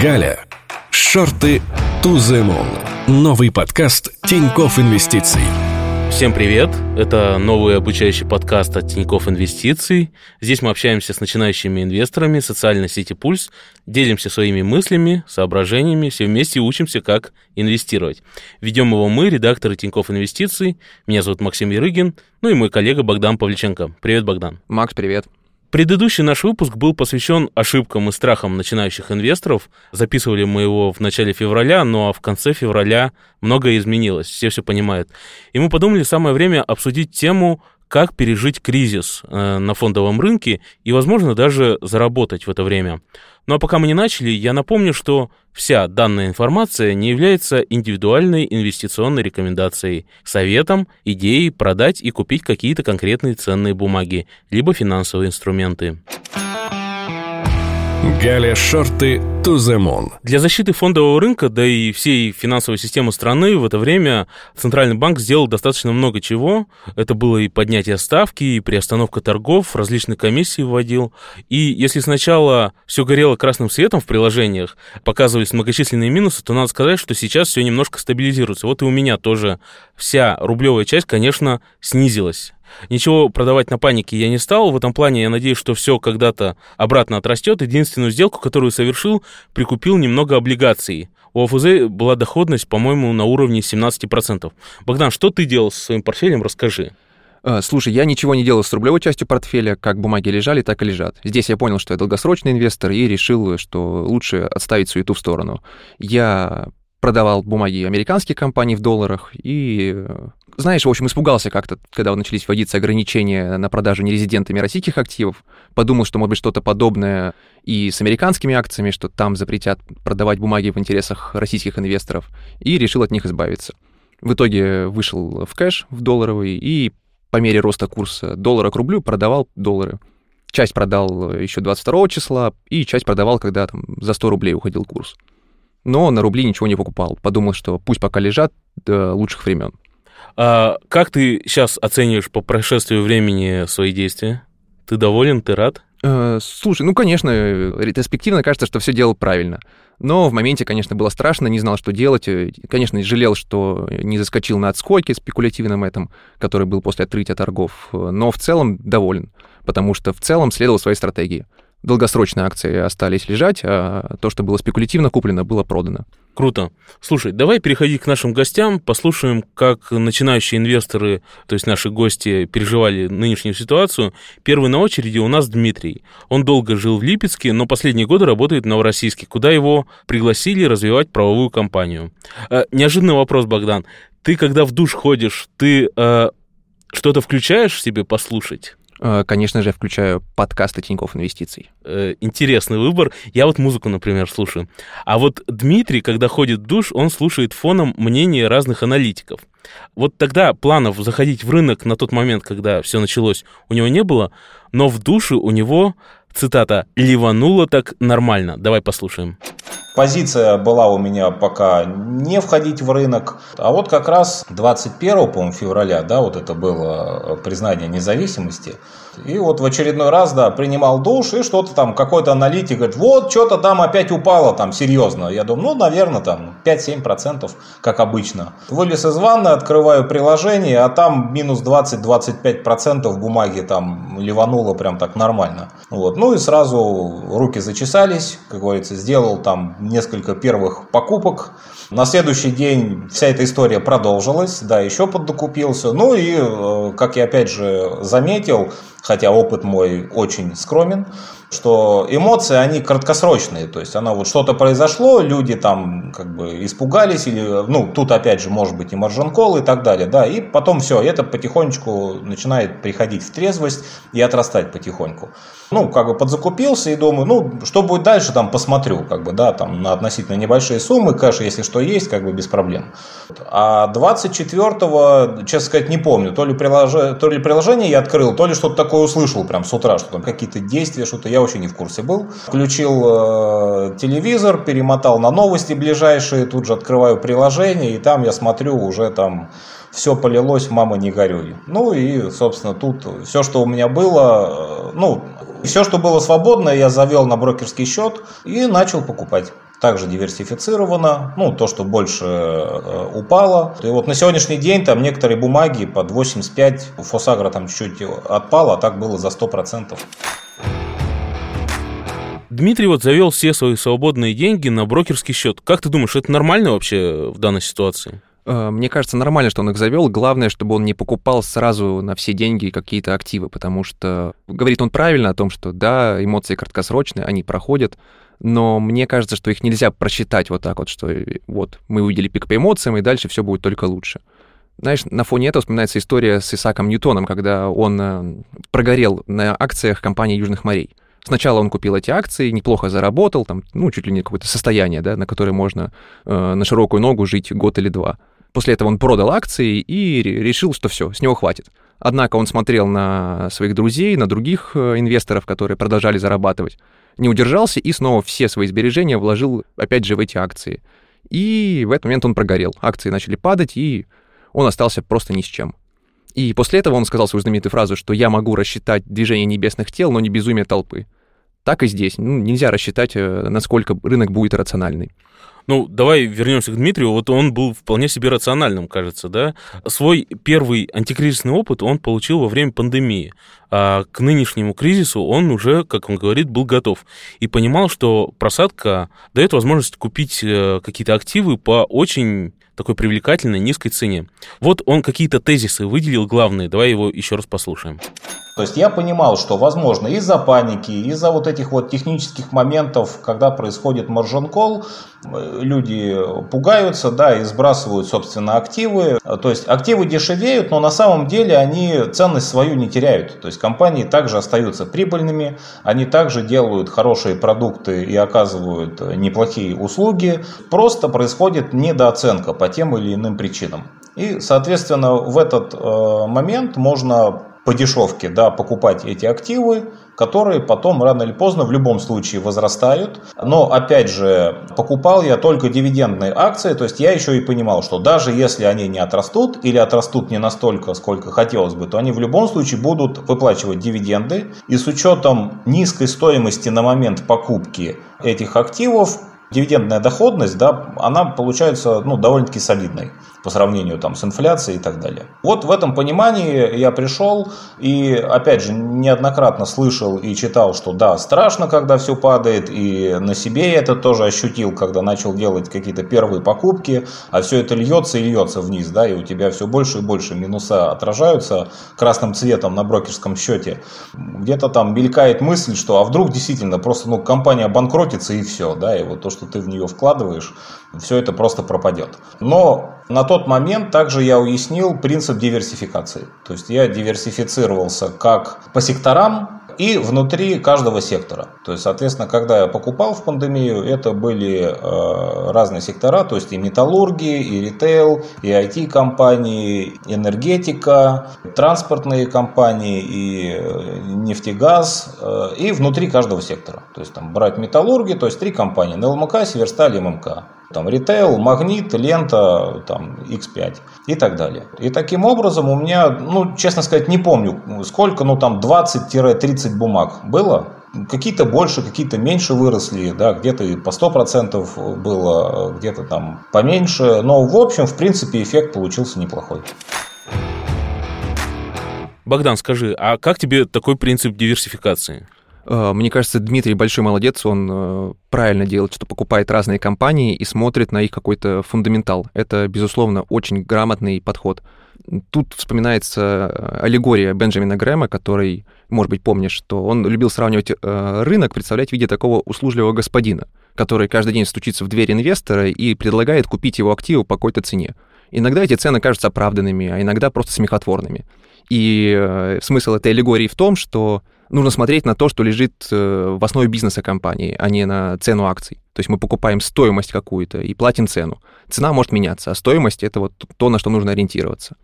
Галя. Шорты to the moon. Новый подкаст Тиньков Инвестиций. Всем привет! Это новый обучающий подкаст от Тиньков Инвестиций. Здесь мы общаемся с начинающими инвесторами социальной сети Пульс, делимся своими мыслями, соображениями, все вместе учимся, как инвестировать. Ведем его мы, редакторы Тиньков Инвестиций. Меня зовут Максим Ярыгин, ну и мой коллега Богдан Павличенко. Привет, Богдан. Макс, привет. Предыдущий наш выпуск был посвящен ошибкам и страхам начинающих инвесторов. Записывали мы его в начале февраля, но в конце февраля многое изменилось, все все понимают. И мы подумали, самое время обсудить тему как пережить кризис э, на фондовом рынке и, возможно, даже заработать в это время. Ну а пока мы не начали, я напомню, что вся данная информация не является индивидуальной инвестиционной рекомендацией, советом, идеей продать и купить какие-то конкретные ценные бумаги, либо финансовые инструменты. Галя Шорты moon. Для защиты фондового рынка, да и всей финансовой системы страны в это время Центральный банк сделал достаточно много чего. Это было и поднятие ставки, и приостановка торгов, различные комиссии вводил. И если сначала все горело красным светом в приложениях, показывались многочисленные минусы, то надо сказать, что сейчас все немножко стабилизируется. Вот и у меня тоже вся рублевая часть, конечно, снизилась. Ничего продавать на панике я не стал. В этом плане я надеюсь, что все когда-то обратно отрастет. Единственную сделку, которую совершил, прикупил немного облигаций. У ОФЗ была доходность, по-моему, на уровне 17%. Богдан, что ты делал со своим портфелем, расскажи. А, слушай, я ничего не делал с рублевой частью портфеля, как бумаги лежали, так и лежат. Здесь я понял, что я долгосрочный инвестор и решил, что лучше отставить суету в сторону. Я продавал бумаги американских компаний в долларах и знаешь, в общем, испугался как-то, когда начались вводиться ограничения на продажу нерезидентами российских активов. Подумал, что может быть что-то подобное и с американскими акциями, что там запретят продавать бумаги в интересах российских инвесторов, и решил от них избавиться. В итоге вышел в кэш, в долларовый, и по мере роста курса доллара к рублю продавал доллары. Часть продал еще 22 числа, и часть продавал, когда там за 100 рублей уходил курс. Но на рубли ничего не покупал. Подумал, что пусть пока лежат до лучших времен. А как ты сейчас оцениваешь по прошествию времени свои действия? Ты доволен, ты рад? Э, слушай, ну, конечно, ретроспективно кажется, что все делал правильно. Но в моменте, конечно, было страшно, не знал, что делать. Э, конечно, жалел, что не заскочил на отскоке спекулятивном этом, который был после открытия торгов. Но в целом доволен, потому что в целом следовал своей стратегии долгосрочные акции остались лежать, а то, что было спекулятивно куплено, было продано. Круто. Слушай, давай переходить к нашим гостям, послушаем, как начинающие инвесторы, то есть наши гости, переживали нынешнюю ситуацию. Первый на очереди у нас Дмитрий. Он долго жил в Липецке, но последние годы работает в Новороссийске, куда его пригласили развивать правовую компанию. Э, неожиданный вопрос, Богдан. Ты, когда в душ ходишь, ты э, что-то включаешь себе послушать? Э, конечно же, я включаю подкасты Тинькофф Инвестиций. Э, интересный выбор. Я вот музыку, например, слушаю. А вот Дмитрий, когда ходит в душ, он слушает фоном мнения разных аналитиков. Вот тогда планов заходить в рынок на тот момент, когда все началось, у него не было, но в душе у него, цитата, «ливануло так нормально». Давай послушаем. Позиция была у меня пока не входить в рынок. А вот как раз 21 по февраля, да, вот это было признание независимости. И вот в очередной раз, да, принимал душ, и что-то там, какой-то аналитик говорит, вот, что-то там опять упало, там, серьезно. Я думаю, ну, наверное, там 5-7%, как обычно. Вылез из ванны, открываю приложение, а там минус 20-25% бумаги там ливануло прям так нормально. Вот. Ну и сразу руки зачесались, как говорится, сделал там несколько первых покупок. На следующий день вся эта история продолжилась, да, еще поддокупился. Ну и, э, как я опять же заметил, хотя опыт мой очень скромен, что эмоции, они краткосрочные, то есть оно вот что-то произошло, люди там как бы испугались, или, ну, тут опять же может быть и маржинкол и так далее, да, и потом все, это потихонечку начинает приходить в трезвость и отрастать потихоньку. Ну, как бы подзакупился и думаю, ну, что будет дальше, там посмотрю, как бы, да, там на относительно небольшие суммы, кэш, если что есть, как бы без проблем. А 24-го, честно сказать, не помню, то ли, прилож... то ли приложение я открыл, то ли что-то такое услышал прям с утра, что там какие-то действия, что-то я вообще не в курсе был. Включил э, телевизор, перемотал на новости ближайшие, тут же открываю приложение, и там я смотрю уже там все полилось, мама не горюй. Ну и, собственно, тут все, что у меня было, э, ну, все, что было свободно, я завел на брокерский счет и начал покупать. Также диверсифицировано, ну, то, что больше э, упало. И вот на сегодняшний день там некоторые бумаги под 85, у Фосагра там чуть-чуть отпало, а так было за 100%. Дмитрий вот завел все свои свободные деньги на брокерский счет. Как ты думаешь, это нормально вообще в данной ситуации? Э, мне кажется, нормально, что он их завел. Главное, чтобы он не покупал сразу на все деньги какие-то активы, потому что говорит он правильно о том, что да, эмоции краткосрочные, они проходят, но мне кажется, что их нельзя просчитать вот так вот, что вот мы увидели пик по эмоциям, и дальше все будет только лучше. Знаешь, на фоне этого вспоминается история с Исаком Ньютоном, когда он э, прогорел на акциях компании Южных морей. Сначала он купил эти акции, неплохо заработал, там, ну, чуть ли не какое-то состояние, да, на которое можно э, на широкую ногу жить год или два. После этого он продал акции и решил, что все, с него хватит. Однако он смотрел на своих друзей, на других э, инвесторов, которые продолжали зарабатывать, не удержался и снова все свои сбережения вложил, опять же, в эти акции. И в этот момент он прогорел. Акции начали падать, и он остался просто ни с чем. И после этого он сказал свою знаменитую фразу, что «я могу рассчитать движение небесных тел, но не безумие толпы». Так и здесь. Ну, нельзя рассчитать, э, насколько рынок будет рациональный. Ну, давай вернемся к Дмитрию. Вот он был вполне себе рациональным, кажется, да? Свой первый антикризисный опыт он получил во время пандемии. А к нынешнему кризису он уже, как он говорит, был готов. И понимал, что просадка дает возможность купить э, какие-то активы по очень такой привлекательной низкой цене. Вот он какие-то тезисы выделил главные. Давай его еще раз послушаем. То есть я понимал, что возможно из-за паники, из-за вот этих вот технических моментов, когда происходит маржин-колл, э, люди пугаются, да, и сбрасывают, собственно, активы. То есть активы дешевеют, но на самом деле они ценность свою не теряют. То есть компании также остаются прибыльными, они также делают хорошие продукты и оказывают неплохие услуги. Просто происходит недооценка по тем или иным причинам. И, соответственно, в этот э, момент можно по дешевке да, покупать эти активы, которые потом рано или поздно в любом случае возрастают. Но опять же, покупал я только дивидендные акции, то есть я еще и понимал, что даже если они не отрастут или отрастут не настолько, сколько хотелось бы, то они в любом случае будут выплачивать дивиденды. И с учетом низкой стоимости на момент покупки этих активов, дивидендная доходность, да, она получается ну, довольно-таки солидной по сравнению там, с инфляцией и так далее. Вот в этом понимании я пришел и, опять же, неоднократно слышал и читал, что да, страшно, когда все падает, и на себе я это тоже ощутил, когда начал делать какие-то первые покупки, а все это льется и льется вниз, да, и у тебя все больше и больше минуса отражаются красным цветом на брокерском счете. Где-то там мелькает мысль, что а вдруг действительно просто ну, компания банкротится и все, да, и вот то, что ты в нее вкладываешь, все это просто пропадет. Но на тот момент также я уяснил принцип диверсификации. То есть я диверсифицировался как по секторам, и внутри каждого сектора. То есть, соответственно, когда я покупал в пандемию, это были э, разные сектора, то есть и металлурги, и ритейл, и IT-компании, энергетика, транспортные компании, и э, нефтегаз, э, и внутри каждого сектора. То есть там брать металлурги, то есть три компании, НЛМК, Северсталь ММК. Там ритейл, магнит, лента, там X5 и так далее. И таким образом у меня, ну, честно сказать, не помню сколько, ну, там 20-30 бумаг было. Какие-то больше, какие-то меньше выросли, да, где-то и по 100% было, где-то там поменьше. Но, в общем, в принципе, эффект получился неплохой. Богдан, скажи, а как тебе такой принцип диверсификации? Э, мне кажется, Дмитрий большой молодец, он э, правильно делает, что покупает разные компании и смотрит на их какой-то фундаментал. Это, безусловно, очень грамотный подход. Тут вспоминается э, аллегория Бенджамина Грэма, который, может быть, помнишь, что он любил сравнивать рынок, представлять в виде такого услужливого господина, который каждый день стучится в дверь инвестора и предлагает купить его активы по какой-то цене. Иногда эти цены кажутся оправданными, а иногда просто смехотворными. И смысл этой аллегории в том, что нужно смотреть на то, что лежит э, в основе бизнеса компании, а не на цену акций. То есть мы покупаем стоимость какую-то и платим цену. Цена может меняться, а стоимость — это вот то, на что нужно ориентироваться.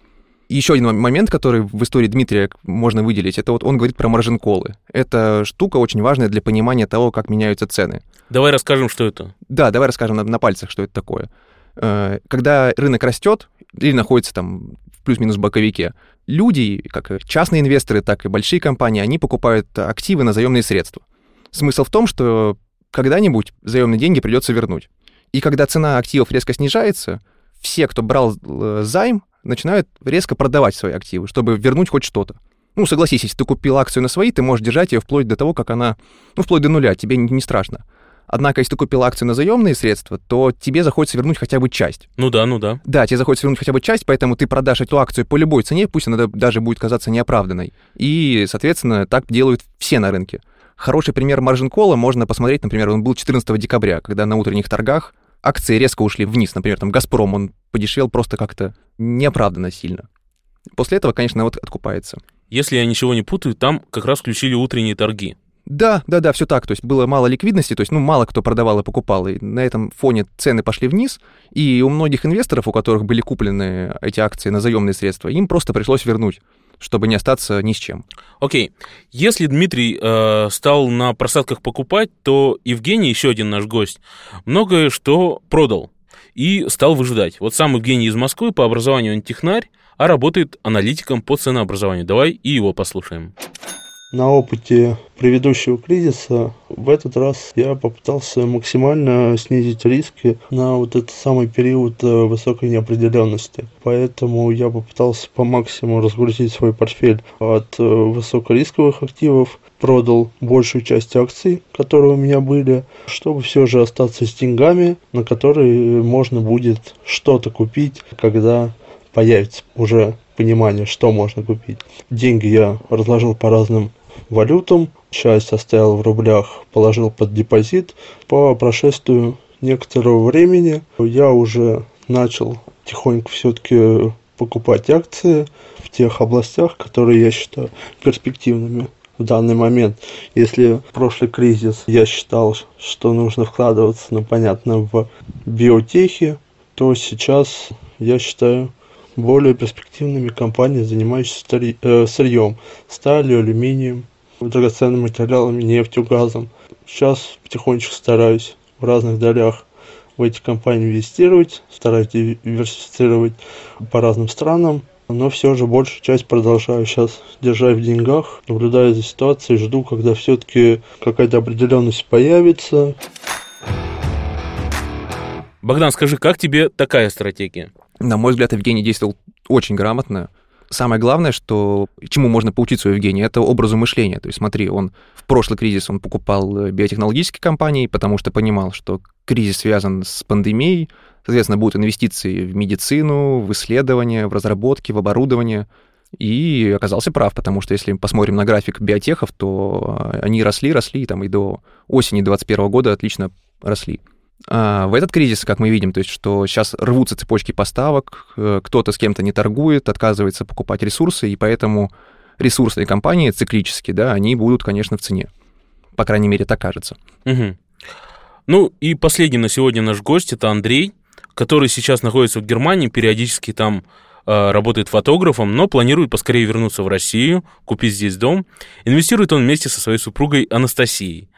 И еще один момент, который в истории Дмитрия можно выделить, это вот он говорит про маржин-колы. Это штука очень важная для понимания того, как меняются цены. Давай расскажем, что это. Да, давай расскажем на, на пальцах, что это такое. Э, когда рынок растет или находится там в плюс-минус боковике, люди, как частные инвесторы, так и большие компании, они покупают активы на заемные средства. Смысл в том, что когда-нибудь заемные деньги придется вернуть. И когда цена активов резко снижается, все, кто брал э, займ, начинают резко продавать свои активы, чтобы вернуть хоть что-то. Ну, согласись, если ты купил акцию на свои, ты можешь держать ее вплоть до того, как она, ну, вплоть до нуля, тебе не, не страшно. Однако, если ты купил акцию на заемные средства, то тебе захочется вернуть хотя бы часть. Ну да, ну да. Да, тебе захочется вернуть хотя бы часть, поэтому ты продашь эту акцию по любой цене, пусть она даже будет казаться неоправданной. И, соответственно, так делают все на рынке. Хороший пример маржин кола можно посмотреть, например, он был 14 декабря, когда на утренних торгах акции резко ушли вниз. Например, там «Газпром», он подешевел просто как-то неоправданно сильно. После этого, конечно, вот откупается. Если я ничего не путаю, там как раз включили утренние торги. Да, да, да, все так. То есть было мало ликвидности, то есть, ну, мало кто продавал и покупал. И на этом фоне цены пошли вниз. И у многих инвесторов, у которых были куплены эти акции на заемные средства, им просто пришлось вернуть чтобы не остаться ни с чем. Окей. Okay. Если Дмитрий э, стал на просадках покупать, то Евгений, еще один наш гость, многое что продал и стал выжидать. Вот сам Евгений из Москвы, по образованию он технарь, а работает аналитиком по ценообразованию. Давай и его послушаем. На опыте предыдущего кризиса в этот раз я попытался максимально снизить риски на вот этот самый период э, высокой неопределенности. Поэтому я попытался по максимуму разгрузить свой портфель от э, высокорисковых активов, продал большую часть акций, которые у меня были, чтобы все же остаться с деньгами, на которые можно будет что-то купить, когда появится уже понимание, что можно купить. Деньги я разложил по разным валютам, часть оставил в рублях, положил под депозит. По прошествию некоторого времени я уже начал тихонько все-таки покупать акции в тех областях, которые я считаю перспективными в данный момент. Если в прошлый кризис я считал, что нужно вкладываться, ну, понятно, в биотехи, то сейчас я считаю более перспективными компании, занимающиеся э, сырьем, сталью, алюминием, драгоценными материалами, нефтью, газом. Сейчас потихонечку стараюсь в разных долях в эти компании инвестировать, стараюсь диверсифицировать по разным странам, но все же большую часть продолжаю сейчас держать в деньгах, наблюдая за ситуацией, жду, когда все-таки какая-то определенность появится. Богдан, скажи, как тебе такая стратегия? На мой взгляд, Евгений действовал очень грамотно. Самое главное, что чему можно поучиться у Евгения, это образу мышления. То есть смотри, он в прошлый кризис он покупал э, биотехнологические компании, потому что понимал, что кризис связан с пандемией, соответственно, будут инвестиции в медицину, в исследования, в разработки, в оборудование. И оказался прав, потому что если посмотрим на график биотехов, то э, они росли, росли, там и до осени 2021 года отлично росли. А в этот кризис, как мы видим, то есть что сейчас рвутся цепочки поставок, э, кто-то с кем-то не торгует, отказывается покупать ресурсы, и поэтому ресурсные компании циклические, да, они будут, конечно, в цене. По крайней мере, так кажется. Угу. Ну и последний на сегодня наш гость это Андрей, который сейчас находится в Германии, периодически там э, работает фотографом, но планирует поскорее вернуться в Россию, купить здесь дом. Инвестирует он вместе со своей супругой Анастасией.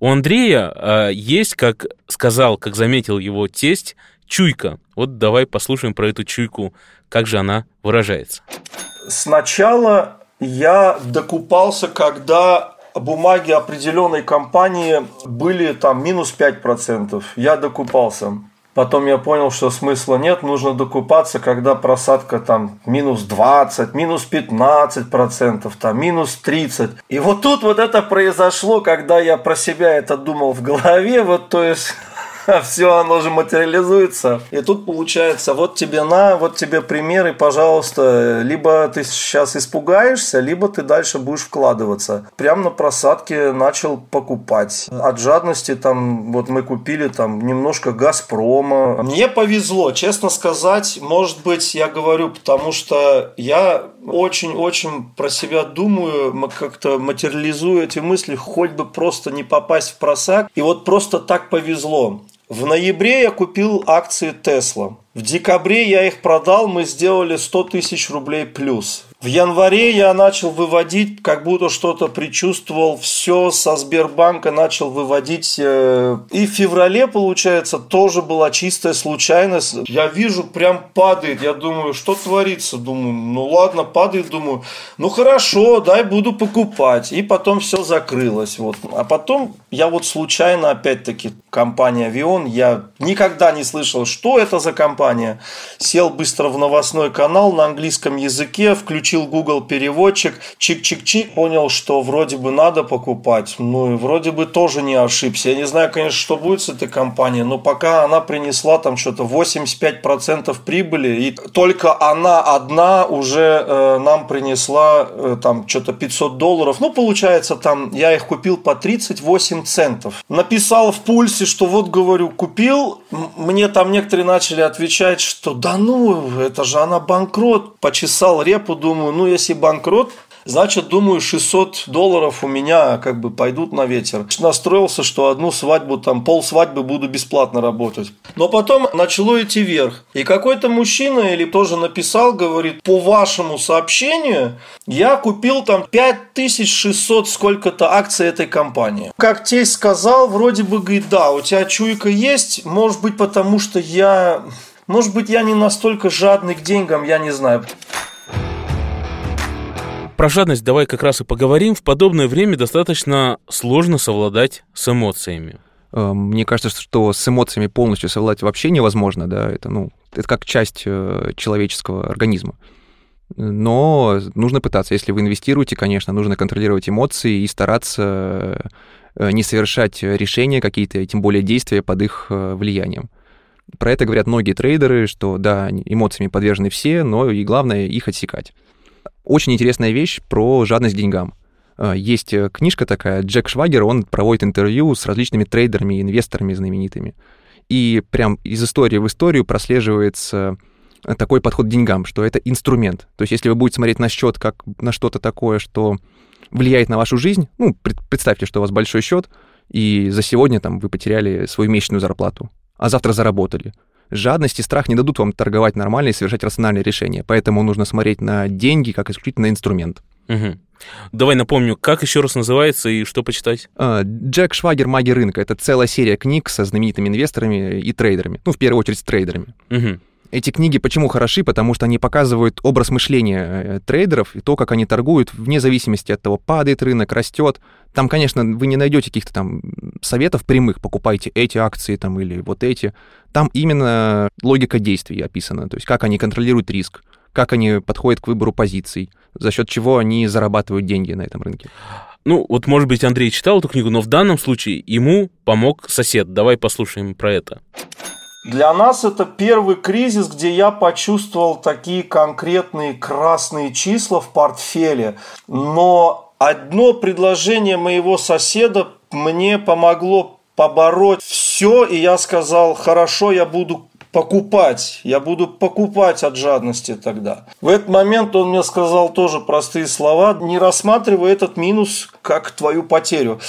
У Андрея э, есть, как сказал, как заметил его тесть, чуйка. Вот давай послушаем про эту чуйку, как же она выражается. Сначала я докупался, когда бумаги определенной компании были там минус 5%. Я докупался. Потом я понял, что смысла нет, нужно докупаться, когда просадка там минус 20, минус 15 процентов, там минус 30. И вот тут вот это произошло, когда я про себя это думал в голове, вот то есть все оно же материализуется. И тут получается, вот тебе на, вот тебе примеры, пожалуйста, либо ты сейчас испугаешься, либо ты дальше будешь вкладываться. Прям на просадке начал покупать. От жадности там, вот мы купили там немножко Газпрома. Мне повезло, честно сказать, может быть, я говорю, потому что я очень-очень про себя думаю, как-то материализую эти мысли, хоть бы просто не попасть в просак. И вот просто так повезло. В ноябре я купил акции Tesla. В декабре я их продал, мы сделали 100 тысяч рублей плюс. В январе я начал выводить, как будто что-то предчувствовал, все со Сбербанка начал выводить. Э, и в феврале, получается, тоже была чистая случайность. Я вижу, прям падает. Я думаю, что творится? Думаю, ну ладно, падает, думаю, ну хорошо, дай буду покупать. И потом все закрылось. Вот. А потом я вот случайно, опять-таки, компания Авион, я никогда не слышал, что это за компания. Сел быстро в новостной канал на английском языке, включил включил Google переводчик, чик-чик-чик, понял, что вроде бы надо покупать. Ну и вроде бы тоже не ошибся. Я не знаю, конечно, что будет с этой компанией, но пока она принесла там что-то 85% прибыли, и только она одна уже э, нам принесла э, там что-то 500 долларов. Ну, получается, там я их купил по 38 центов. Написал в пульсе, что вот, говорю, купил. Мне там некоторые начали отвечать, что да ну, это же она банкрот. Почесал репу, думаю, думаю, ну если банкрот, Значит, думаю, 600 долларов у меня как бы пойдут на ветер. Настроился, что одну свадьбу, там пол свадьбы буду бесплатно работать. Но потом начало идти вверх. И какой-то мужчина или тоже написал, говорит, по вашему сообщению я купил там 5600 сколько-то акций этой компании. Как тесть сказал, вроде бы говорит, да, у тебя чуйка есть, может быть, потому что я... Может быть, я не настолько жадный к деньгам, я не знаю про жадность давай как раз и поговорим. В подобное время достаточно сложно совладать с эмоциями. Э, мне кажется, что с эмоциями полностью совладать вообще невозможно, да, это, ну, это как часть э, человеческого организма. Но нужно пытаться. Если вы инвестируете, конечно, нужно контролировать эмоции и стараться э, не совершать решения какие-то, тем более действия под их влиянием. Про это говорят многие трейдеры, что да, эмоциями подвержены все, но и главное их отсекать. Очень интересная вещь про жадность к деньгам. А, есть э, книжка такая, Джек Швагер, он проводит интервью с различными трейдерами, инвесторами знаменитыми. И прям из истории в историю прослеживается э, такой подход к деньгам, что это инструмент. То есть если вы будете смотреть на счет как на что-то такое, что влияет на вашу жизнь, ну, представьте, что у вас большой счет, и за сегодня там вы потеряли свою месячную зарплату, а завтра заработали жадность и страх не дадут вам торговать нормально и совершать рациональные решения. Поэтому нужно смотреть на деньги как исключительно инструмент. Угу. Давай напомню, как еще раз называется и что почитать? А, Джек Швагер «Маги рынка» — это целая серия книг со знаменитыми инвесторами и трейдерами. Ну, в первую очередь, с трейдерами. Угу. Эти книги почему хороши? Потому что они показывают образ мышления э, трейдеров и то, как они торгуют, вне зависимости от того, падает рынок, растет. Там, конечно, вы не найдете каких-то там советов прямых, покупайте эти акции там или вот эти. Там именно логика действий описана, то есть как они контролируют риск, как они подходят к выбору позиций, за счет чего они зарабатывают деньги на этом рынке. Ну, вот, может быть, Андрей читал эту книгу, но в данном случае ему помог сосед. Давай послушаем про это. Для нас это первый кризис, где я почувствовал такие конкретные красные числа в портфеле. Но одно предложение моего соседа мне помогло побороть все, и я сказал, хорошо, я буду покупать. Я буду покупать от жадности тогда. В этот момент он мне сказал тоже простые слова. Не рассматривай этот минус как твою потерю.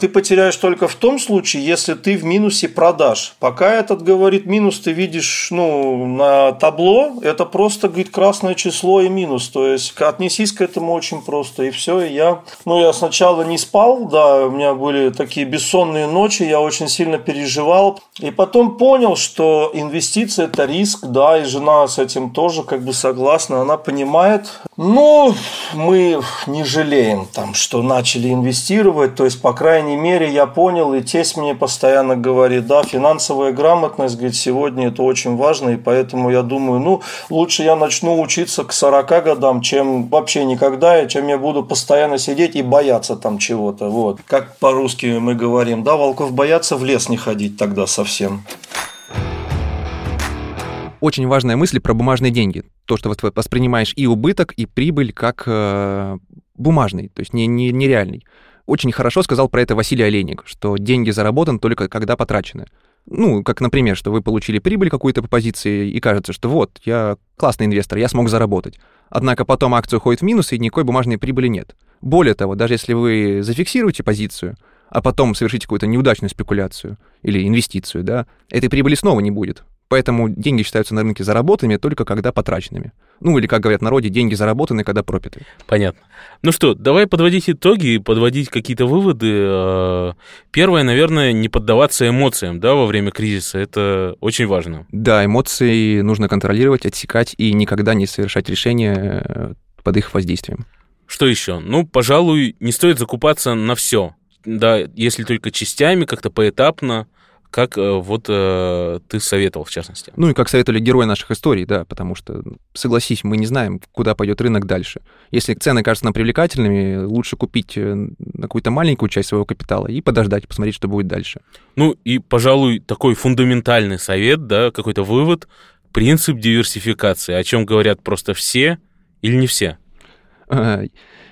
Ты потеряешь только в том случае, если ты в минусе продаж. Пока этот говорит минус, ты видишь ну, на табло, это просто говорит красное число и минус. То есть отнесись к этому очень просто. И все. И я, ну, я сначала не спал, да, у меня были такие бессонные ночи, я очень сильно переживал. И потом понял, что инвестиции это риск, да, и жена с этим тоже как бы согласна, она понимает. Но мы не жалеем там, что начали инвестировать. То есть, по крайней мере, я понял, и тесть мне постоянно говорит, да, финансовая грамотность, говорит, сегодня это очень важно, и поэтому я думаю, ну, лучше я начну учиться к 40 годам, чем вообще никогда, и чем я буду постоянно сидеть и бояться там чего-то. Вот. Как по-русски мы говорим, да, волков боятся в лес не ходить тогда совсем очень важная мысль про бумажные деньги. То, что вот воспринимаешь и убыток, и прибыль как э, бумажный, то есть не, не, нереальный. Очень хорошо сказал про это Василий Олейник, что деньги заработаны только когда потрачены. Ну, как, например, что вы получили прибыль какую-то по позиции, и кажется, что вот, я классный инвестор, я смог заработать. Однако потом акция уходит в минус, и никакой бумажной прибыли нет. Более того, даже если вы зафиксируете позицию, а потом совершите какую-то неудачную спекуляцию или инвестицию, да, этой прибыли снова не будет Поэтому деньги считаются на рынке заработанными только когда потраченными. Ну, или, как говорят в народе, деньги заработаны, когда пропиты. Понятно. Ну что, давай подводить итоги, подводить какие-то выводы. Э, первое, наверное, не поддаваться эмоциям да, во время кризиса. Это очень важно. Да, эмоции нужно контролировать, отсекать и никогда не совершать решения э, под их воздействием. Что еще? Ну, пожалуй, не стоит закупаться на все. Да, если только частями, как-то поэтапно как э, вот э, ты советовал, в частности. Ну и как советовали герои наших историй, да, потому что, согласись, мы не знаем, куда пойдет рынок дальше. Если цены кажутся нам привлекательными, лучше купить э, на какую-то маленькую часть своего капитала и подождать, посмотреть, что будет дальше. Ну и, пожалуй, такой фундаментальный совет, да, какой-то вывод, принцип диверсификации, о чем говорят просто все или не все.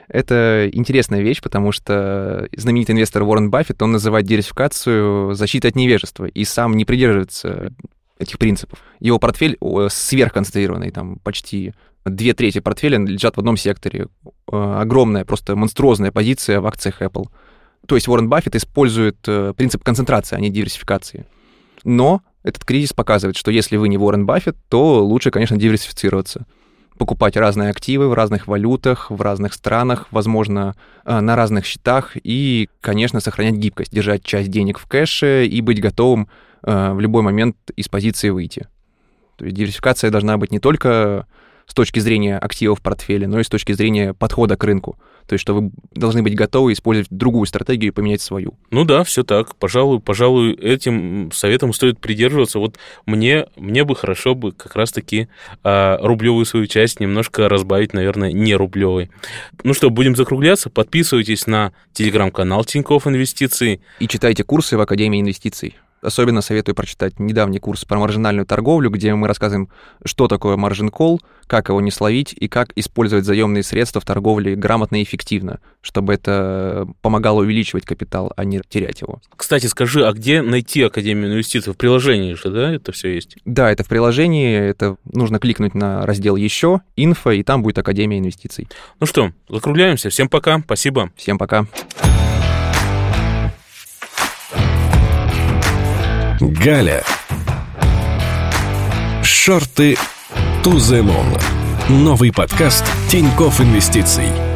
Это интересная вещь, потому что знаменитый инвестор Уоррен Баффет, он называет диверсификацию защитой от невежества, и сам не придерживается этих принципов. Его портфель сверхконцентрированный, там почти две трети портфеля лежат в одном секторе. Огромная, просто монструозная позиция в акциях Apple. То есть Уоррен Баффет использует э, принцип концентрации, а не диверсификации. Но этот кризис показывает, что если вы не Уоррен Баффет, то лучше, конечно, диверсифицироваться покупать разные активы в разных валютах, в разных странах, возможно, э, на разных счетах и, конечно, сохранять гибкость, держать часть денег в кэше и быть готовым э, в любой момент из позиции выйти. То есть диверсификация должна быть не только с точки зрения активов в портфеле, но и с точки зрения подхода к рынку. То есть, что вы должны быть готовы использовать другую стратегию и поменять свою. Ну да, все так. Пожалуй, пожалуй, этим советом стоит придерживаться. Вот мне, мне бы хорошо бы как раз-таки а, рублевую свою часть немножко разбавить, наверное, не рублевой. Ну что, будем закругляться. Подписывайтесь на телеграм-канал Тинькофф Инвестиции. И читайте курсы в Академии инвестиций. Особенно советую прочитать недавний курс про маржинальную торговлю, где мы рассказываем, что такое маржин кол, как его не словить и как использовать заемные средства в торговле грамотно и эффективно, чтобы это помогало увеличивать капитал, а не терять его. Кстати, скажи, а где найти Академию инвестиций? В приложении же, да, это все есть? Да, это в приложении, это нужно кликнуть на раздел «Еще», «Инфо», и там будет Академия инвестиций. Ну что, закругляемся. Всем пока, спасибо. Всем пока. Галя. Шорты moon. Новый подкаст Тинькофф Инвестиций.